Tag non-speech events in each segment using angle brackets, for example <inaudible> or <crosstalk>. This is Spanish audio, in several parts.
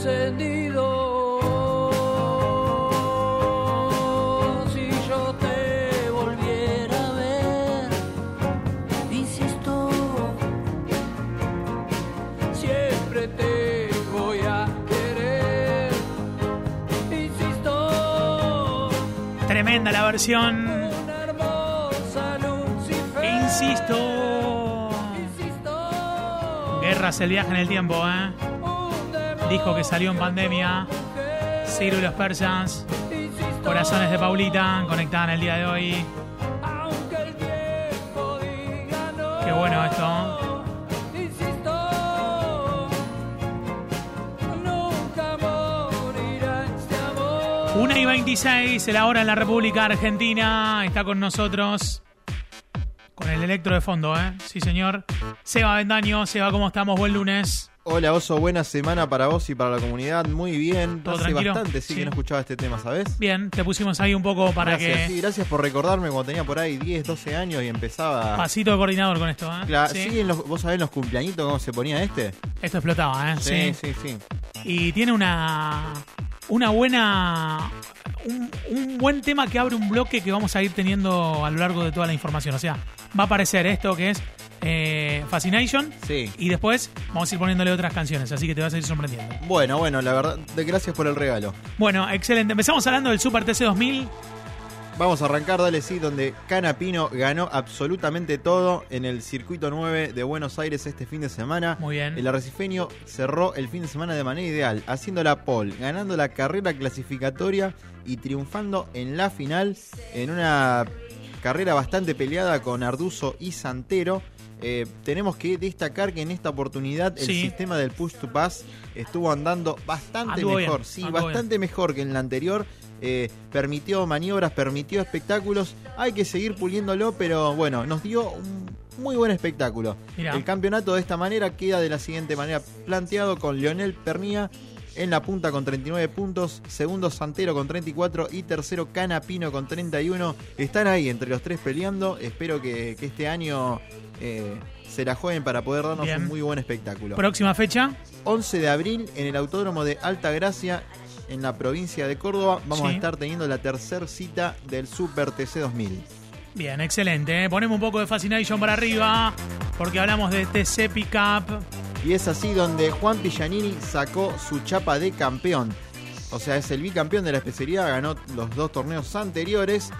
encendido. Si yo te volviera a ver, insisto, siempre te voy a querer. Insisto, Tremenda la versión. Insisto, Guerras el viaje en el tiempo, ¿eh? Dijo que salió en pandemia. Ciro y los persas. Corazones de Paulita, conectada en el día de hoy. Qué bueno esto. 1 y 26, la hora en la República Argentina. Está con nosotros. Con el electro de fondo, ¿eh? Sí, señor. Seba Bendaño. Seba, ¿cómo estamos? Buen lunes. Hola Oso, buena semana para vos y para la comunidad. Muy bien. ¿Todo Hace tranquilo? bastante sí, Sí. que no escuchaba este tema, ¿sabes? Bien, te pusimos ahí un poco para gracias, que. sí, gracias por recordarme cuando tenía por ahí 10, 12 años y empezaba. Pasito de coordinador con esto, ¿eh? Cla- Sí. sí, en los- ¿Vos sabés en los cumpleañitos cómo se ponía este? Esto explotaba, ¿eh? Sí, sí, sí. Y tiene una. Una buena. Un, un buen tema que abre un bloque que vamos a ir teniendo a lo largo de toda la información. O sea, va a aparecer esto que es eh, Fascination. Sí. Y después vamos a ir poniéndole otras canciones, así que te vas a ir sorprendiendo. Bueno, bueno, la verdad, gracias por el regalo. Bueno, excelente. Empezamos hablando del Super TC 2000. Vamos a arrancar, dale sí, donde Canapino ganó absolutamente todo en el circuito 9 de Buenos Aires este fin de semana. Muy bien. El arrecifeño cerró el fin de semana de manera ideal, haciendo la pole, ganando la carrera clasificatoria y triunfando en la final en una carrera bastante peleada con Arduzo y Santero. Eh, tenemos que destacar que en esta oportunidad el Sí. sistema del push to pass estuvo andando bastante bien, mejor, sí, bastante mejor que en la anterior. Eh, permitió maniobras, permitió espectáculos. Hay que seguir puliéndolo, pero bueno, nos dio un muy buen espectáculo. Mirá. El campeonato de esta manera queda de la siguiente manera planteado con Leonel Pernía en la punta con 39 puntos, segundo Santero con 34 y tercero Canapino con 31. Están ahí entre los tres peleando. Espero que, que este año eh, se la jueguen para poder darnos Bien. un muy buen espectáculo. Próxima fecha. 11 de abril en el Autódromo de Alta Gracia en la provincia de Córdoba vamos Sí. a estar teniendo la tercer cita del Super TC 2000. Bien, excelente. ¿eh? Ponemos un poco de Fascination para arriba, porque hablamos de TC Pickup. Y es así donde Juan Pillanini sacó su chapa de campeón. O sea, es el bicampeón de la especialidad, ganó los dos torneos anteriores,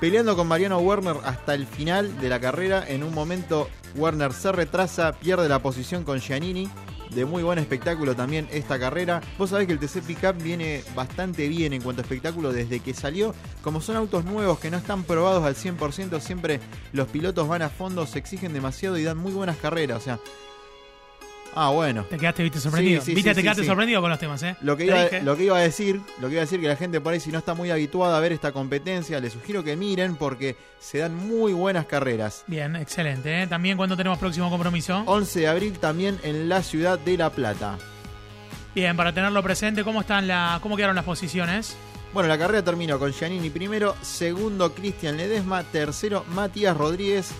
peleando con Mariano Werner hasta el final de la carrera. En un momento Werner se retrasa, pierde la posición con Giannini. De muy buen espectáculo también esta carrera. Vos sabés que el TC Pickup viene bastante bien en cuanto a espectáculo desde que salió. Como son autos nuevos que no están probados al 100%, siempre los pilotos van a fondo, se exigen demasiado y dan muy buenas carreras. O sea, ah, bueno. Te quedaste, viste, sorprendido. Sí, sí, viste, sí, te quedaste sorprendido con los temas, ¿eh? Lo que, iba, dije. lo que iba a decir, lo que iba a decir que la gente por ahí si no está muy habituada a ver esta competencia, les sugiero que miren porque se dan muy buenas carreras. Bien, excelente. ¿eh? También cuando tenemos próximo compromiso. 11 de abril también en la ciudad de La Plata. Bien, para tenerlo presente, ¿cómo están la, cómo quedaron las posiciones? Bueno, la carrera terminó con Giannini primero, segundo Cristian Ledesma, tercero Matías Rodríguez,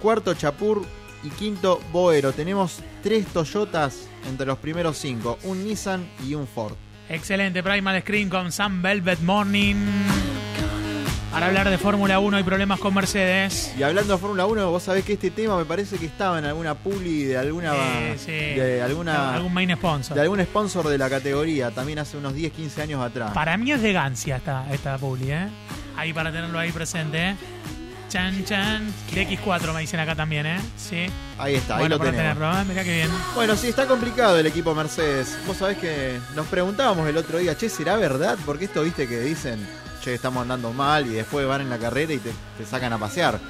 cuarto Chapur y quinto Boero. Tenemos tres Toyotas entre los primeros cinco, un Nissan y un Ford. Excelente, Primal Screen con Sun Velvet Morning. Para hablar de Fórmula 1 y problemas con Mercedes. Y hablando de Fórmula 1, vos sabés que este tema me parece que estaba en alguna publi de alguna Eh, sí. de alguna Algún main sponsor. de algún sponsor de la categoría, también hace unos 10, 15 años atrás. Para mí es de Gancia esta, esta publi, ¿eh? Ahí para tenerlo ahí presente, ¿eh? Chan, chan. De X4 me dicen acá también, ¿eh? Sí. Ahí está, ahí bueno, lo para tenemos. tenerlo, ¿eh? Mirá qué bien. Bueno, sí, está complicado el equipo Mercedes. Vos sabés que nos preguntábamos el otro día, che, ¿será verdad? Porque esto, viste, que dicen, che, estamos andando mal y después van en la carrera y te, te sacan a pasear.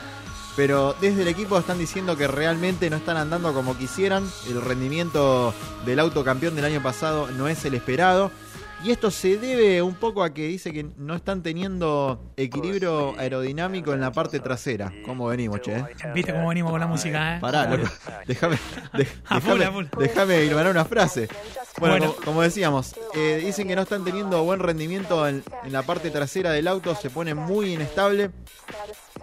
Pero desde el equipo están diciendo que realmente no están andando como quisieran. El rendimiento del auto campeón del año pasado no es el esperado. Y esto se debe un poco a que dice que no están teniendo equilibrio aerodinámico en la parte trasera. ¿Cómo venimos, che? ¿Viste cómo venimos con la música, eh? Pará, loco. Déjame, de- <laughs> A full, déjame, a full. déjame hilvanar una frase. Bueno, Bueno. Como, como decíamos, eh, dicen que no están teniendo buen rendimiento en, en la parte trasera del auto, se pone muy inestable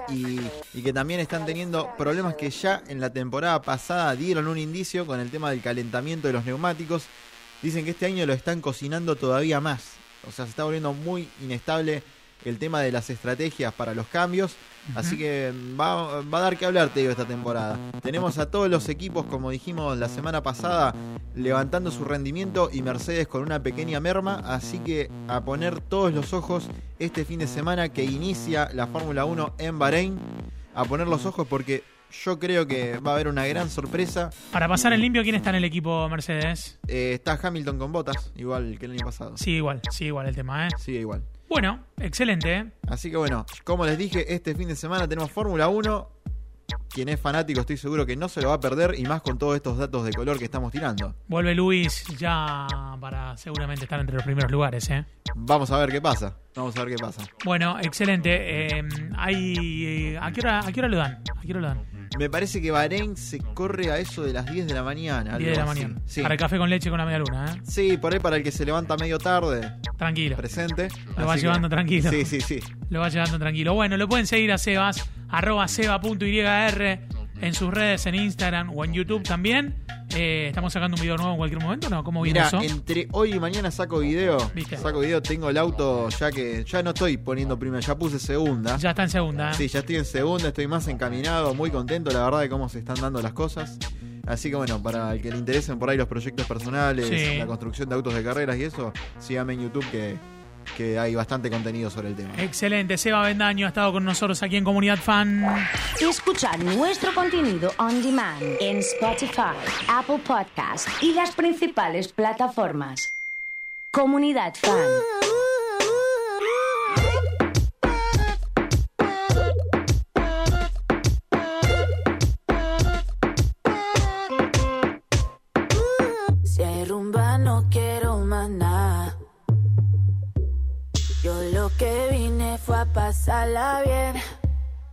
y, y que también están teniendo problemas que ya en la temporada pasada dieron un indicio con el tema del calentamiento de los neumáticos. Dicen que este año lo están cocinando todavía más. O sea, se está volviendo muy inestable el tema de las estrategias para los cambios. Así que va, va a dar que hablar, te digo, esta temporada. Tenemos a todos los equipos, como dijimos la semana pasada, levantando su rendimiento y Mercedes con una pequeña merma. Así que a poner todos los ojos este fin de semana que inicia la Fórmula 1 en Bahrein. A poner los ojos porque yo creo que va a haber una gran sorpresa. Para pasar en limpio, ¿quién está en el equipo Mercedes? Eh, está Hamilton con botas, igual que el año pasado. Sí, igual, sí, igual el tema, ¿eh? Sigue igual. Bueno, excelente, ¿eh? Así que bueno, como les dije, este fin de semana tenemos Fórmula 1. Quien es fanático estoy seguro que no se lo va a perder y más con todos estos datos de color que estamos tirando. Vuelve Luis ya para seguramente estar entre los primeros lugares, ¿eh? Vamos a ver qué pasa. Vamos a ver qué pasa. Bueno, excelente. Eh, hay, ¿a, qué hora, ¿A qué hora lo dan? ¿A qué hora lo dan? Me parece que Bahrein se corre a eso de las 10 de la mañana. 10 de la así. mañana. Sí. Para el café con leche con la media luna, ¿eh? sí, por ahí para el que se levanta medio tarde, Tranquilo. presente. Lo va que- llevando tranquilo. Sí, sí, sí. Lo va llevando tranquilo. Bueno, lo pueden seguir a Sebas, arroba seba.yr en sus redes, en Instagram o en YouTube también. Eh, ¿Estamos sacando un video nuevo en cualquier momento? ¿No? ¿Cómo viene Mira, eso? entre hoy y mañana saco video. ¿Viste? Saco video, tengo el auto ya que ya no estoy poniendo primera, ya puse segunda. Ya está en segunda. Sí, ya estoy en segunda, estoy más encaminado, muy contento, la verdad, de cómo se están dando las cosas. Así que bueno, para el que le interesen por ahí los proyectos personales, Sí. la construcción de autos de carreras y eso, síganme en YouTube que, que hay bastante contenido sobre el tema. Excelente. Seba Bendaño ha estado con nosotros aquí en Comunidad Fan. Escuchar nuestro contenido on demand en Spotify, Apple Podcast y las principales plataformas. Comunidad Fan. Que vine fue a pasarla bien.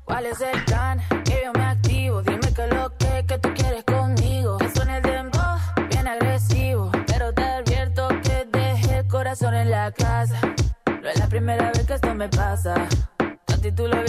¿Cuál es el plan? Que yo me activo. Dime que lo que, que tú quieres conmigo. Que suene el dembow, bien agresivo. Pero te advierto que dejé el corazón en la casa. No es la primera vez que esto me pasa. A ti tú lo